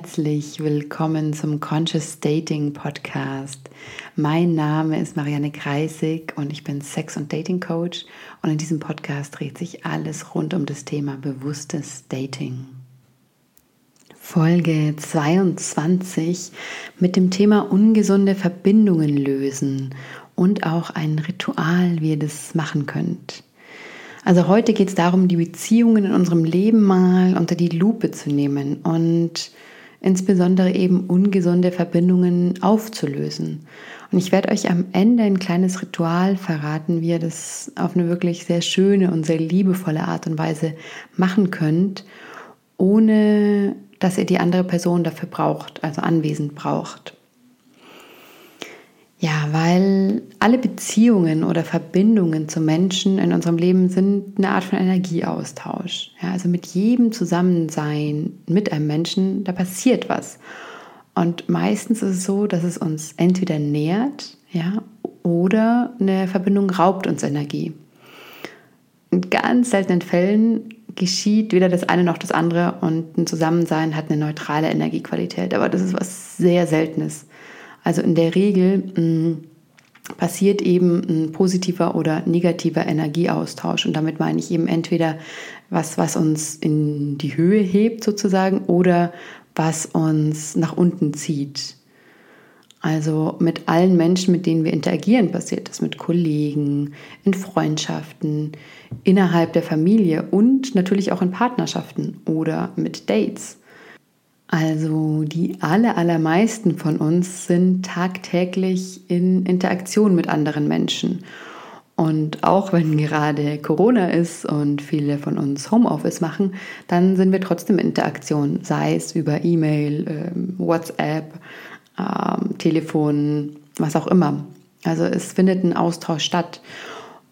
herzlich willkommen zum Conscious Dating Podcast. Mein Name ist Marianne Kreisig und ich bin Sex- und Dating Coach und in diesem Podcast dreht sich alles rund um das Thema bewusstes Dating. Folge 22 mit dem Thema ungesunde Verbindungen lösen und auch ein Ritual, wie ihr das machen könnt. Also heute geht es darum, die Beziehungen in unserem Leben mal unter die Lupe zu nehmen und insbesondere eben ungesunde Verbindungen aufzulösen. Und ich werde euch am Ende ein kleines Ritual verraten, wie ihr das auf eine wirklich sehr schöne und sehr liebevolle Art und Weise machen könnt, ohne dass ihr die andere Person dafür braucht, also anwesend braucht. Ja, weil alle Beziehungen oder Verbindungen zu Menschen in unserem Leben sind eine Art von Energieaustausch. Ja, also mit jedem Zusammensein mit einem Menschen, da passiert was. Und meistens ist es so, dass es uns entweder nährt, ja, oder eine Verbindung raubt uns Energie. In ganz seltenen Fällen geschieht weder das eine noch das andere und ein Zusammensein hat eine neutrale Energiequalität. Aber das ist was sehr Seltenes. Also in der Regel mm, passiert eben ein positiver oder negativer Energieaustausch. Und damit meine ich eben entweder was, was uns in die Höhe hebt sozusagen oder was uns nach unten zieht. Also mit allen Menschen, mit denen wir interagieren, passiert das mit Kollegen, in Freundschaften, innerhalb der Familie und natürlich auch in Partnerschaften oder mit Dates. Also die aller, allermeisten von uns sind tagtäglich in Interaktion mit anderen Menschen. Und auch wenn gerade Corona ist und viele von uns Homeoffice machen, dann sind wir trotzdem in Interaktion, sei es über E-Mail, ähm, WhatsApp, ähm, Telefon, was auch immer. Also es findet ein Austausch statt.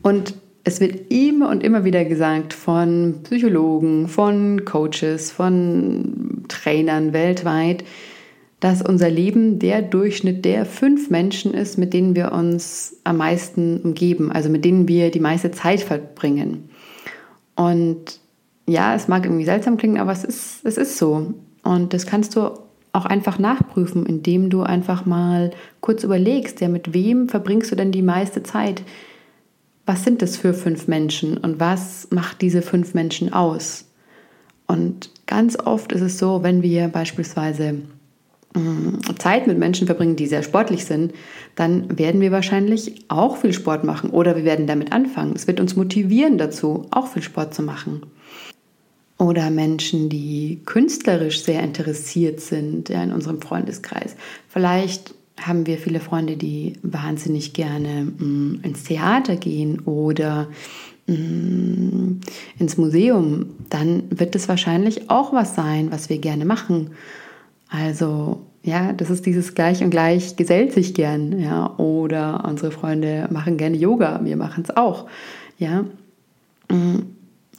Und es wird immer und immer wieder gesagt von Psychologen, von Coaches, von Trainern weltweit, dass unser Leben der Durchschnitt der fünf Menschen ist, mit denen wir uns am meisten umgeben, also mit denen wir die meiste Zeit verbringen. Und ja, es mag irgendwie seltsam klingen, aber es ist, es ist so. Und das kannst du auch einfach nachprüfen, indem du einfach mal kurz überlegst, ja, mit wem verbringst du denn die meiste Zeit? was sind das für fünf Menschen und was macht diese fünf Menschen aus? Und ganz oft ist es so, wenn wir beispielsweise mm, Zeit mit Menschen verbringen, die sehr sportlich sind, dann werden wir wahrscheinlich auch viel Sport machen oder wir werden damit anfangen. Es wird uns motivieren dazu, auch viel Sport zu machen. Oder Menschen, die künstlerisch sehr interessiert sind ja, in unserem Freundeskreis. Vielleicht haben wir viele Freunde, die wahnsinnig gerne mh, mm, ins Theater gehen oder mh, mm, ins Museum, dann wird es wahrscheinlich auch was sein, was wir gerne machen. Also ja, das ist dieses Gleich und Gleich gesellt sich gern, ja. Oder unsere Freunde machen gerne Yoga, wir machen es auch, ja. Mm,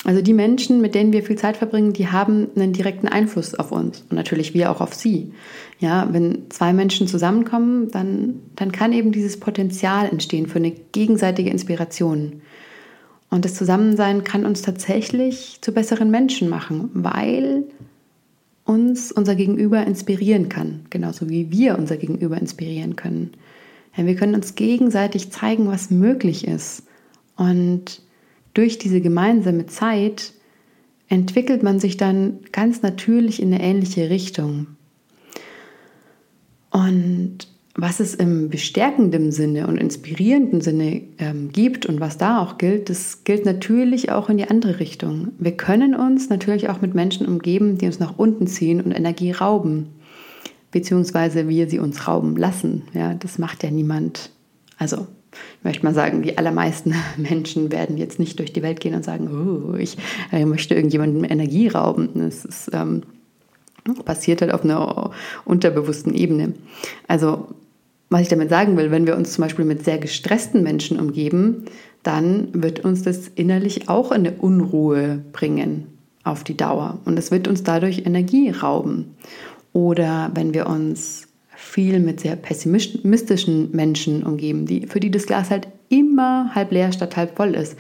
also die Menschen, mit denen wir viel Zeit verbringen, die haben einen direkten Einfluss auf uns und natürlich wir auch auf sie. Ja, wenn zwei Menschen zusammenkommen, dann, dann kann eben dieses Potenzial entstehen für eine gegenseitige Inspiration. Und das Zusammensein kann uns tatsächlich zu besseren Menschen machen, weil uns unser Gegenüber inspirieren kann, genauso wie wir unser Gegenüber inspirieren können. Ja, wir können uns gegenseitig zeigen, was möglich ist. Und durch diese gemeinsame Zeit entwickelt man sich dann ganz natürlich in eine ähnliche Richtung. Und was es im bestärkenden Sinne und inspirierenden Sinne ähm, gibt und was da auch gilt, das gilt natürlich auch in die andere Richtung. Wir können uns natürlich auch mit Menschen umgeben, die uns nach unten ziehen und Energie rauben, beziehungsweise wir sie uns rauben lassen. Ja, das macht ja niemand. Also ich möchte mal sagen, die allermeisten Menschen werden jetzt nicht durch die Welt gehen und sagen, oh, ich äh, möchte irgendjemandem Energie rauben. Das ist, ähm, passiert halt auf einer unterbewussten Ebene. Also was ich damit sagen will, wenn wir uns zum Beispiel mit sehr gestressten Menschen umgeben, dann wird uns das innerlich auch in eine Unruhe bringen auf die Dauer. Und es wird uns dadurch Energie rauben. Oder wenn wir uns viel mit sehr pessimistischen Menschen umgeben, die, für die das Glas halt immer halb leer statt halb voll ist,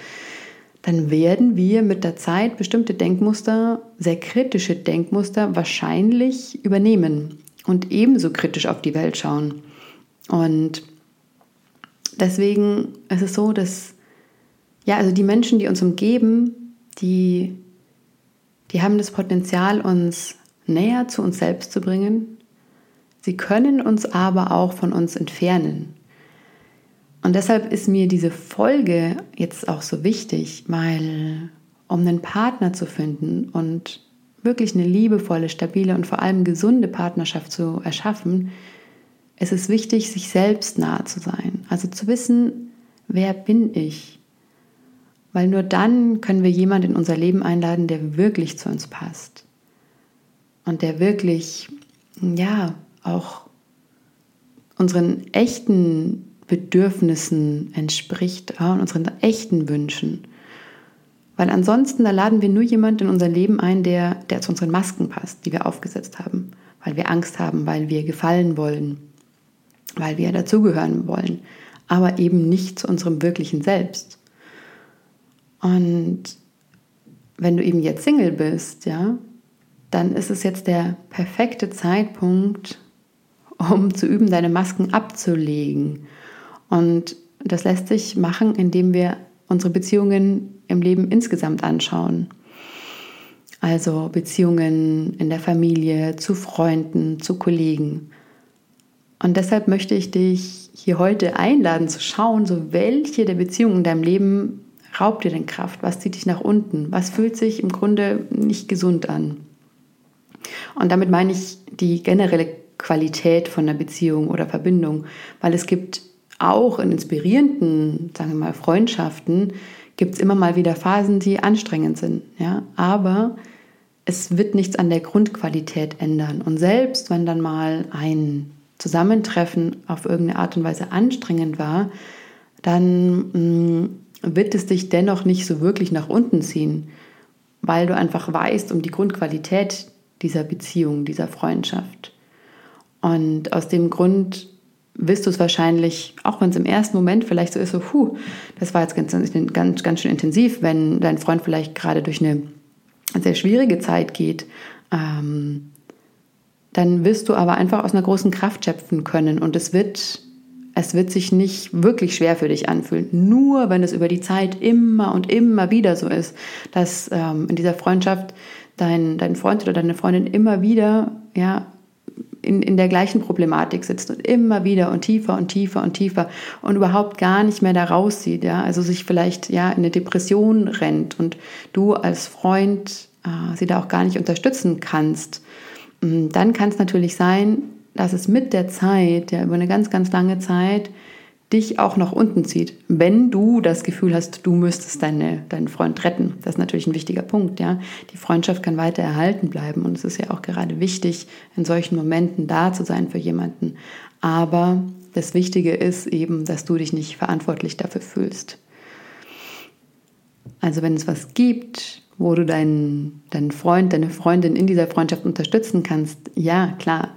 dann werden wir mit der Zeit bestimmte Denkmuster, sehr kritische Denkmuster wahrscheinlich übernehmen und ebenso kritisch auf die Welt schauen. Und deswegen ist es so, dass ja, also die Menschen, die uns umgeben, die, die haben das Potenzial, uns näher zu uns selbst zu bringen. Sie können uns aber auch von uns entfernen. Und deshalb ist mir diese Folge jetzt auch so wichtig, weil um einen Partner zu finden und wirklich eine liebevolle, stabile und vor allem gesunde Partnerschaft zu erschaffen, ist es wichtig, sich selbst nahe zu sein. Also zu wissen, wer bin ich? Weil nur dann können wir jemanden in unser Leben einladen, der wirklich zu uns passt. Und der wirklich, ja, auch unseren echten Bedürfnissen entspricht ja, und unseren echten Wünschen. Weil ansonsten, da laden wir nur jemanden in unser Leben ein, der, der zu unseren Masken passt, die wir aufgesetzt haben. Weil wir Angst haben, weil wir gefallen wollen, weil wir dazugehören wollen, aber eben nicht zu unserem wirklichen Selbst. Und wenn du eben jetzt Single bist, ja, dann ist es jetzt der perfekte Zeitpunkt, um zu üben, deine Masken abzulegen und das lässt sich machen, indem wir unsere Beziehungen im Leben insgesamt anschauen. Also Beziehungen in der Familie, zu Freunden, zu Kollegen. Und deshalb möchte ich dich hier heute einladen zu schauen, so welche der Beziehungen in deinem Leben raubt dir denn Kraft? Was zieht dich nach unten? Was fühlt sich im Grunde nicht gesund an? Und damit meine ich die generelle Qualität von einer Beziehung oder Verbindung, weil es gibt auch in inspirierenden, sagen wir mal, Freundschaften gibt es immer mal wieder Phasen, die anstrengend sind. Ja? Aber es wird nichts an der Grundqualität ändern. Und selbst wenn dann mal ein Zusammentreffen auf irgendeine Art und Weise anstrengend war, dann mh, mm, wird es dich dennoch nicht so wirklich nach unten ziehen, weil du einfach weißt um die Grundqualität dieser Beziehung, dieser Freundschaft. Und aus dem Grund wirst du es wahrscheinlich, auch wenn es im ersten Moment vielleicht so ist, so, puh, das war jetzt ganz, ganz, ganz schön intensiv, wenn dein Freund vielleicht gerade durch eine sehr schwierige Zeit geht, ähm, dann wirst du aber einfach aus einer großen Kraft schöpfen können und es wird, es wird sich nicht wirklich schwer für dich anfühlen. Nur wenn es über die Zeit immer und immer wieder so ist, dass ähm, in dieser Freundschaft dein, dein Freund oder deine Freundin immer wieder ja, in, in der gleichen Problematik sitzt und immer wieder und tiefer und tiefer und tiefer und überhaupt gar nicht mehr da rauszieht, ja, also sich vielleicht ja in eine Depression rennt und du als Freund äh, sie da auch gar nicht unterstützen kannst, dann kann es natürlich sein, dass es mit der Zeit, ja, über eine ganz, ganz lange Zeit, dich auch nach unten zieht, wenn du das Gefühl hast, du müsstest deine, deinen Freund retten. Das ist natürlich ein wichtiger Punkt. Ja? Die Freundschaft kann weiter erhalten bleiben und es ist ja auch gerade wichtig, in solchen Momenten da zu sein für jemanden. Aber das Wichtige ist eben, dass du dich nicht verantwortlich dafür fühlst. Also wenn es was gibt, wo du deinen, deinen Freund, deine Freundin in dieser Freundschaft unterstützen kannst, ja, klar,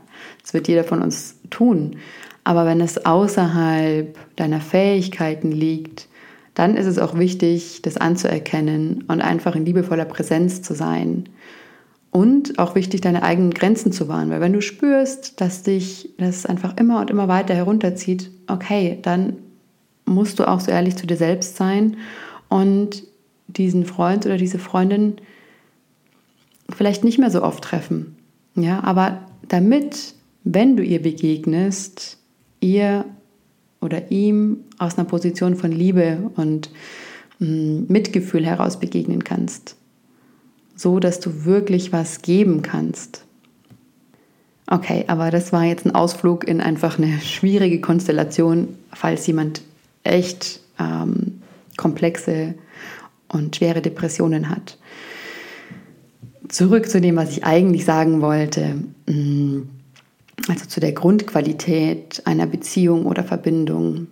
das wird jeder von uns tun. Aber wenn es außerhalb deiner Fähigkeiten liegt, dann ist es auch wichtig, das anzuerkennen und einfach in liebevoller Präsenz zu sein. Und auch wichtig, deine eigenen Grenzen zu wahren. Weil wenn du spürst, dass dich das einfach immer und immer weiter herunterzieht, okay, dann musst du auch so ehrlich zu dir selbst sein und diesen Freund oder diese Freundin vielleicht nicht mehr so oft treffen. Ja, aber damit, wenn du ihr begegnest, ihr oder ihm aus einer Position von Liebe und mm, Mitgefühl heraus begegnen kannst. So dass du wirklich was geben kannst. Okay, aber das war jetzt ein Ausflug in einfach eine schwierige Konstellation, falls jemand echt ähm, komplexe und schwere Depressionen hat. Zurück zu dem, was ich eigentlich sagen wollte. Mm, also zu der Grundqualität einer Beziehung oder Verbindung.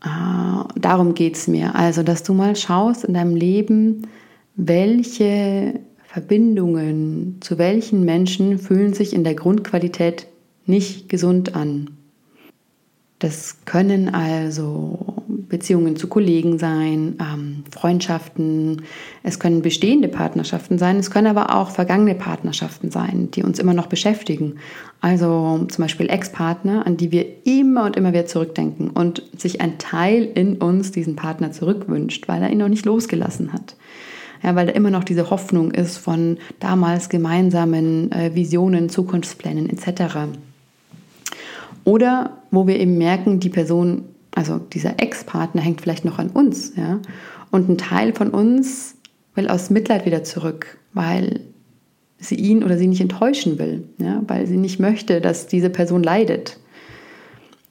Ah, darum geht es mir. Also, dass du mal schaust in deinem Leben, welche Verbindungen zu welchen Menschen fühlen sich in der Grundqualität nicht gesund an. Das können also Beziehungen zu Kollegen sein, ähm, Freundschaften, es können bestehende Partnerschaften sein, es können aber auch vergangene Partnerschaften sein, die uns immer noch beschäftigen. Also zum Beispiel Ex-Partner, an die wir immer und immer wieder zurückdenken und sich ein Teil in uns diesen Partner zurückwünscht, weil er ihn noch nicht losgelassen hat. Ja, weil da immer noch diese Hoffnung ist von damals gemeinsamen äh, Visionen, Zukunftsplänen etc. Oder wo wir eben merken, die Person, also dieser Ex-Partner hängt vielleicht noch an uns, ja. Und ein Teil von uns will aus Mitleid wieder zurück, weil sie ihn oder sie nicht enttäuschen will, ja, weil sie nicht möchte, dass diese Person leidet.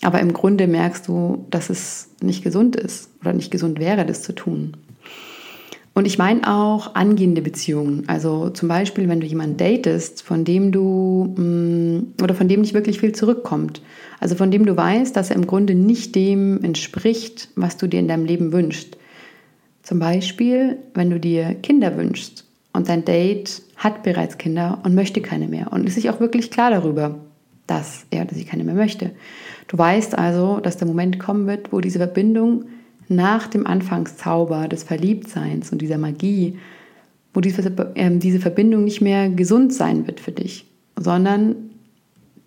Aber im Grunde merkst du, dass es nicht gesund ist oder nicht gesund wäre, das zu tun. Und ich meine auch angehende Beziehungen. Also zum Beispiel, wenn du jemanden datest, von dem du mm, oder von dem nicht wirklich viel zurückkommt. Also von dem du weißt, dass er im Grunde nicht dem entspricht, was du dir in deinem Leben wünschst. Zum Beispiel, wenn du dir Kinder wünschst und dein Date hat bereits Kinder und möchte keine mehr und ist sich auch wirklich klar darüber, dass er oder sie keine mehr möchte. Du weißt also, dass der Moment kommen wird, wo diese Verbindung nach dem Anfangszauber des Verliebtseins und dieser Magie, wo diese, äh, diese Verbindung nicht mehr gesund sein wird für dich, sondern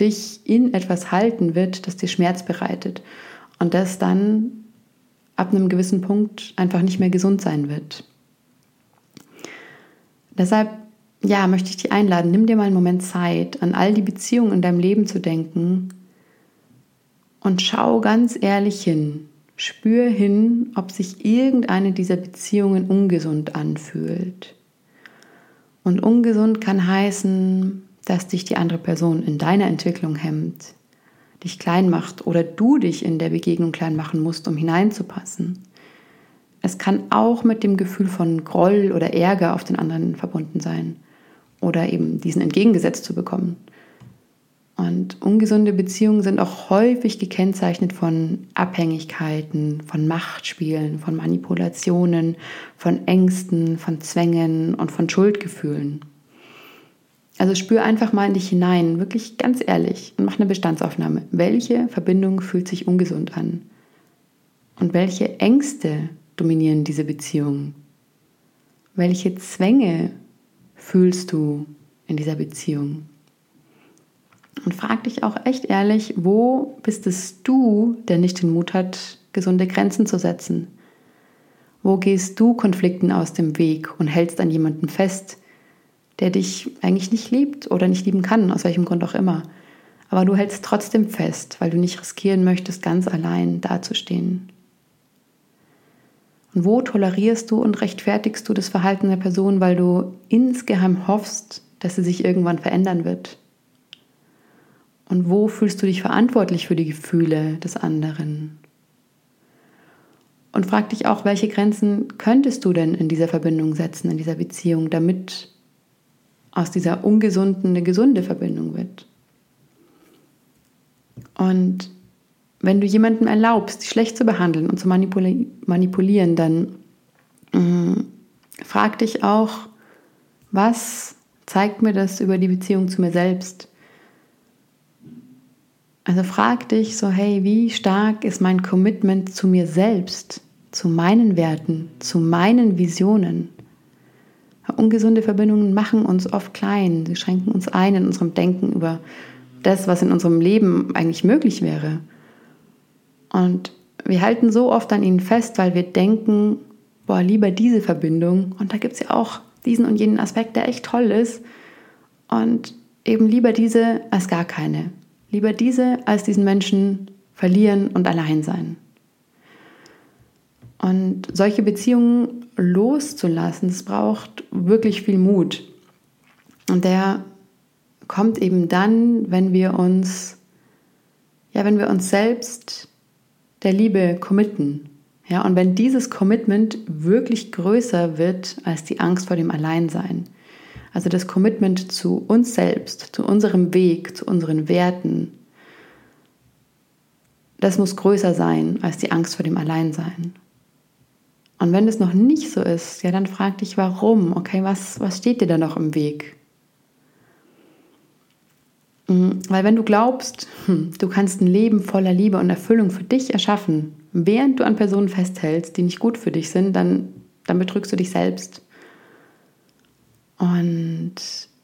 dich in etwas halten wird, das dir Schmerz bereitet und das dann ab einem gewissen Punkt einfach nicht mehr gesund sein wird. Deshalb, ja, möchte ich dich einladen, nimm dir mal einen Moment Zeit, an all die Beziehungen in deinem Leben zu denken und schau ganz ehrlich hin, Spür hin, ob sich irgendeine dieser Beziehungen ungesund anfühlt. Und ungesund kann heißen, dass dich die andere Person in deiner Entwicklung hemmt, dich klein macht oder du dich in der Begegnung klein machen musst, um hineinzupassen. Es kann auch mit dem Gefühl von Groll oder Ärger auf den anderen verbunden sein oder eben diesen entgegengesetzt zu bekommen. Und ungesunde Beziehungen sind auch häufig gekennzeichnet von Abhängigkeiten, von Machtspielen, von Manipulationen, von Ängsten, von Zwängen und von Schuldgefühlen. Also spür einfach mal in dich hinein, wirklich ganz ehrlich und mach eine Bestandsaufnahme. Welche Verbindung fühlt sich ungesund an? Und welche Ängste dominieren diese Beziehung? Welche Zwänge fühlst du in dieser Beziehung? Und frag dich auch echt ehrlich, wo bist es du, der nicht den Mut hat, gesunde Grenzen zu setzen? Wo gehst du Konflikten aus dem Weg und hältst an jemanden fest, der dich eigentlich nicht liebt oder nicht lieben kann, aus welchem Grund auch immer? Aber du hältst trotzdem fest, weil du nicht riskieren möchtest, ganz allein dazustehen. Und wo tolerierst du und rechtfertigst du das Verhalten der Person, weil du insgeheim hoffst, dass sie sich irgendwann verändern wird? Und wo fühlst du dich verantwortlich für die Gefühle des anderen? Und frag dich auch, welche Grenzen könntest du denn in dieser Verbindung setzen, in dieser Beziehung, damit aus dieser ungesunden eine gesunde Verbindung wird. Und wenn du jemandem erlaubst, dich schlecht zu behandeln und zu manipuli manipulieren, dann mh, frag dich auch, was zeigt mir das über die Beziehung zu mir selbst? Also frag dich so, hey, wie stark ist mein Commitment zu mir selbst, zu meinen Werten, zu meinen Visionen? Ungesunde Verbindungen machen uns oft klein, sie schränken uns ein in unserem Denken über das, was in unserem Leben eigentlich möglich wäre. Und wir halten so oft an ihnen fest, weil wir denken, boah, lieber diese Verbindung. Und da gibt es ja auch diesen und jenen Aspekt, der echt toll ist. Und eben lieber diese als gar keine. Lieber diese als diesen Menschen verlieren und allein sein. Und solche Beziehungen loszulassen, das braucht wirklich viel Mut. Und der kommt eben dann, wenn wir uns, ja, wenn wir uns selbst der Liebe committen. Ja, und wenn dieses Commitment wirklich größer wird als die Angst vor dem Alleinsein. Also das Commitment zu uns selbst, zu unserem Weg, zu unseren Werten. Das muss größer sein als die Angst vor dem Alleinsein. Und wenn es noch nicht so ist, ja, dann frag dich, warum? Okay, was, was steht dir da noch im Weg? Mhm, weil wenn du glaubst, hm, du kannst ein Leben voller Liebe und Erfüllung für dich erschaffen, während du an Personen festhältst, die nicht gut für dich sind, dann, dann betrügst du dich selbst. Und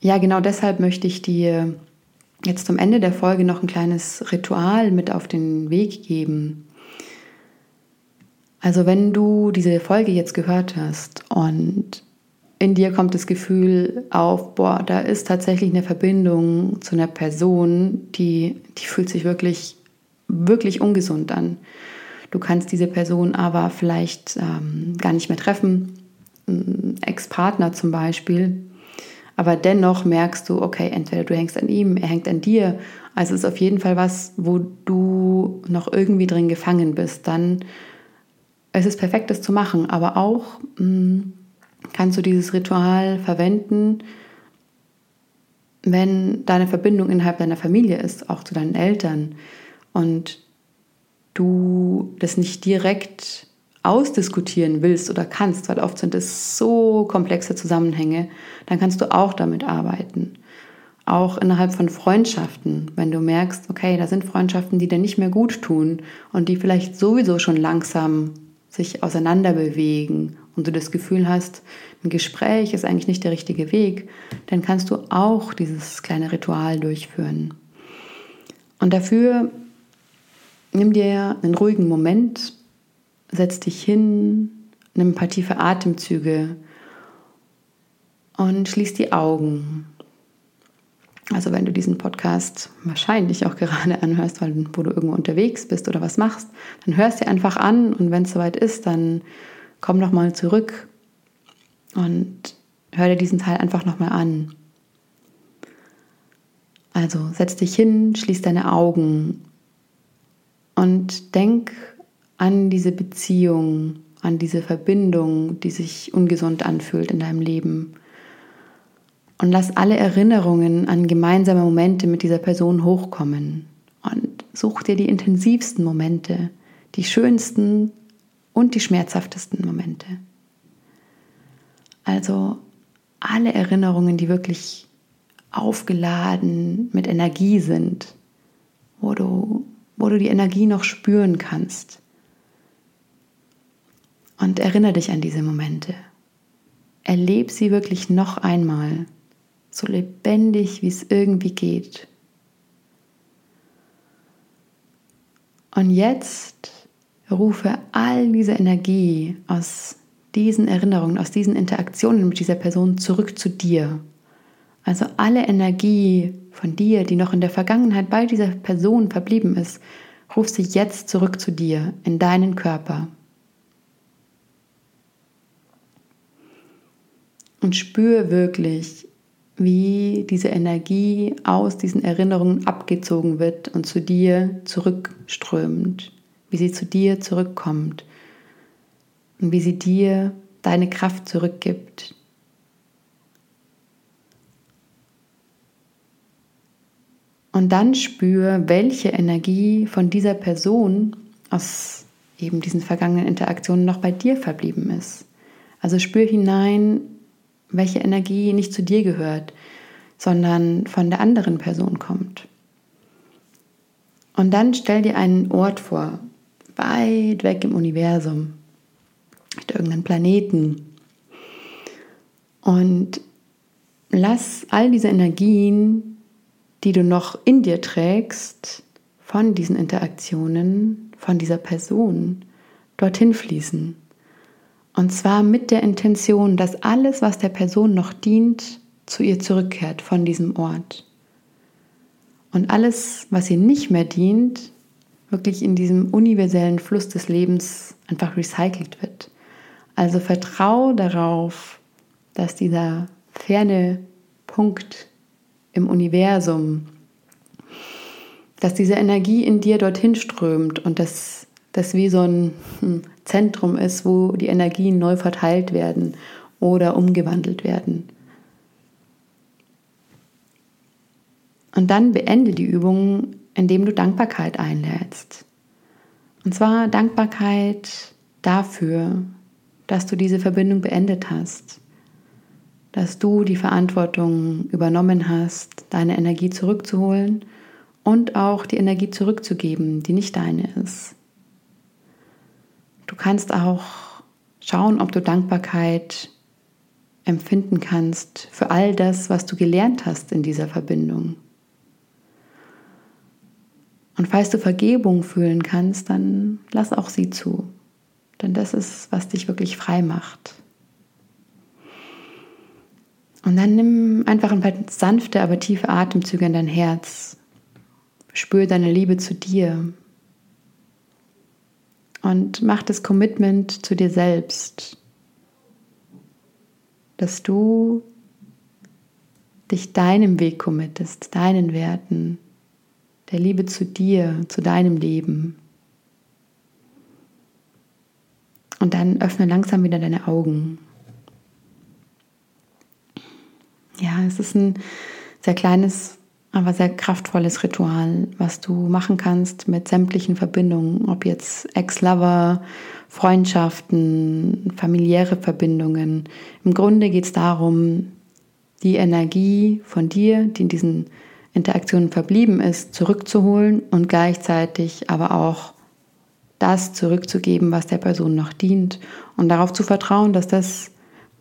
ja, genau deshalb möchte ich dir jetzt zum Ende der Folge noch ein kleines Ritual mit auf den Weg geben. Also wenn du diese Folge jetzt gehört hast und in dir kommt das Gefühl auf, boah, da ist tatsächlich eine Verbindung zu einer Person, die, die fühlt sich wirklich, wirklich ungesund an. Du kannst diese Person aber vielleicht ähm, gar nicht mehr treffen, Ex-Partner zum Beispiel, aber dennoch merkst du, okay, entweder du hängst an ihm, er hängt an dir. Also es ist auf jeden Fall was, wo du noch irgendwie drin gefangen bist. Dann ist es perfekt, das zu machen. Aber auch mh, hm, kannst du dieses Ritual verwenden, wenn deine Verbindung innerhalb deiner Familie ist, auch zu deinen Eltern. Und du das nicht direkt ausdiskutieren willst oder kannst, weil oft sind es so komplexe Zusammenhänge, dann kannst du auch damit arbeiten. Auch innerhalb von Freundschaften, wenn du merkst, okay, da sind Freundschaften, die dir nicht mehr gut tun und die vielleicht sowieso schon langsam sich auseinander bewegen und du das Gefühl hast, ein Gespräch ist eigentlich nicht der richtige Weg, dann kannst du auch dieses kleine Ritual durchführen. Und dafür nimm dir einen ruhigen Moment, setz dich hin, nimm ein paar tiefe Atemzüge und schließ die Augen. Also wenn du diesen Podcast wahrscheinlich auch gerade anhörst, weil wo du irgendwo unterwegs bist oder was machst, dann hörst dir einfach an und wenn es soweit ist, dann komm noch mal zurück und hör dir diesen Teil einfach noch mal an. Also setz dich hin, schließ deine Augen und denk an diese Beziehung, an diese Verbindung, die sich ungesund anfühlt in deinem Leben. Und lass alle Erinnerungen an gemeinsame Momente mit dieser Person hochkommen. Und such dir die intensivsten Momente, die schönsten und die schmerzhaftesten Momente. Also alle Erinnerungen, die wirklich aufgeladen mit Energie sind, wo du, wo du die Energie noch spüren kannst. Und erinnere dich an diese Momente. Erleb sie wirklich noch einmal, so lebendig, wie es irgendwie geht. Und jetzt rufe all diese Energie aus diesen Erinnerungen, aus diesen Interaktionen mit dieser Person zurück zu dir. Also alle Energie von dir, die noch in der Vergangenheit bei dieser Person verblieben ist, ruf sie jetzt zurück zu dir, in deinen Körper. Und spür wirklich, wie diese Energie aus diesen Erinnerungen abgezogen wird und zu dir zurückströmt, wie sie zu dir zurückkommt und wie sie dir deine Kraft zurückgibt. Und dann spür, welche Energie von dieser Person aus eben diesen vergangenen Interaktionen noch bei dir verblieben ist. Also spür hinein, welche Energie nicht zu dir gehört, sondern von der anderen Person kommt. Und dann stell dir einen Ort vor, weit weg im Universum, mit irgendeinem Planeten. Und lass all diese Energien, die du noch in dir trägst, von diesen Interaktionen, von dieser Person, dorthin fließen. Und zwar mit der Intention, dass alles, was der Person noch dient, zu ihr zurückkehrt von diesem Ort. Und alles, was ihr nicht mehr dient, wirklich in diesem universellen Fluss des Lebens einfach recycelt wird. Also vertrau darauf, dass dieser ferne Punkt im Universum, dass diese Energie in dir dorthin strömt und dass das wie so ein hm, Zentrum ist, wo die Energien neu verteilt werden oder umgewandelt werden. Und dann beende die Übung, indem du Dankbarkeit einlädst. Und zwar Dankbarkeit dafür, dass du diese Verbindung beendet hast, dass du die Verantwortung übernommen hast, deine Energie zurückzuholen und auch die Energie zurückzugeben, die nicht deine ist. Du kannst auch schauen, ob du Dankbarkeit empfinden kannst für all das, was du gelernt hast in dieser Verbindung. Und falls du Vergebung fühlen kannst, dann lass auch sie zu. Denn das ist, was dich wirklich frei macht. Und dann nimm einfach ein paar sanfte, aber tiefe Atemzüge in dein Herz. Spür deine Liebe zu dir. Und mach das Commitment zu dir selbst, dass du dich deinem Weg committest, deinen Werten, der Liebe zu dir, zu deinem Leben. Und dann öffne langsam wieder deine Augen. Ja, es ist ein sehr kleines, aber sehr kraftvolles Ritual, was du machen kannst mit sämtlichen Verbindungen, ob jetzt Ex-Lover, Freundschaften, familiäre Verbindungen. Im Grunde geht es darum, die Energie von dir, die in diesen Interaktionen verblieben ist, zurückzuholen und gleichzeitig aber auch das zurückzugeben, was der Person noch dient und darauf zu vertrauen, dass das,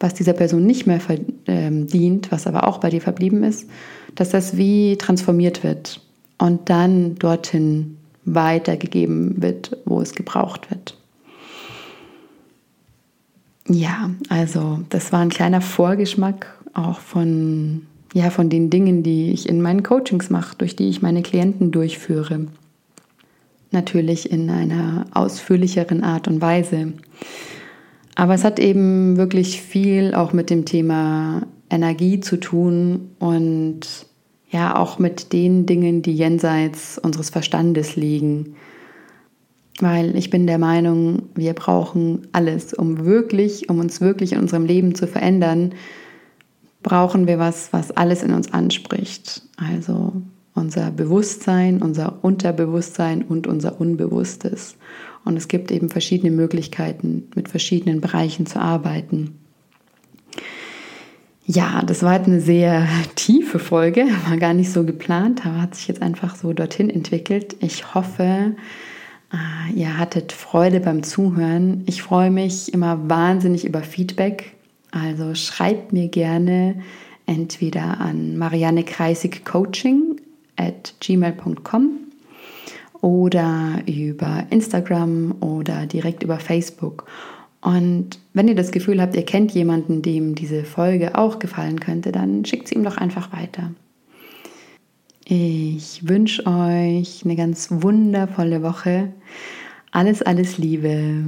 was dieser Person nicht mehr ähm, dient, was aber auch bei dir verblieben ist, dass das wie transformiert wird und dann dorthin weitergegeben wird, wo es gebraucht wird. Ja, also das war ein kleiner Vorgeschmack auch von ja, von den Dingen, die ich in meinen Coachings mache, durch die ich meine Klienten durchführe. Natürlich in einer ausführlicheren Art und Weise. Aber es hat eben wirklich viel auch mit dem Thema Energie zu tun und ja auch mit den Dingen, die jenseits unseres Verstandes liegen. Weil ich bin der Meinung, wir brauchen alles, um wirklich, um uns wirklich in unserem Leben zu verändern, brauchen wir was, was alles in uns anspricht. Also unser Bewusstsein, unser Unterbewusstsein und unser Unbewusstes. Und es gibt eben verschiedene Möglichkeiten, mit verschiedenen Bereichen zu arbeiten. Ja, das war jetzt eine sehr tiefe Folge, war gar nicht so geplant, aber hat sich jetzt einfach so dorthin entwickelt. Ich hoffe, äh, ihr hattet Freude beim Zuhören. Ich freue mich immer wahnsinnig über Feedback. Also schreibt mir gerne entweder an Marianne Kreisig Coaching at gmail.com oder über Instagram oder direkt über Facebook. Und wenn ihr das Gefühl habt, ihr kennt jemanden, dem diese Folge auch gefallen könnte, dann schickt sie ihm doch einfach weiter. Ich wünsche euch eine ganz wundervolle Woche. Alles, alles Liebe.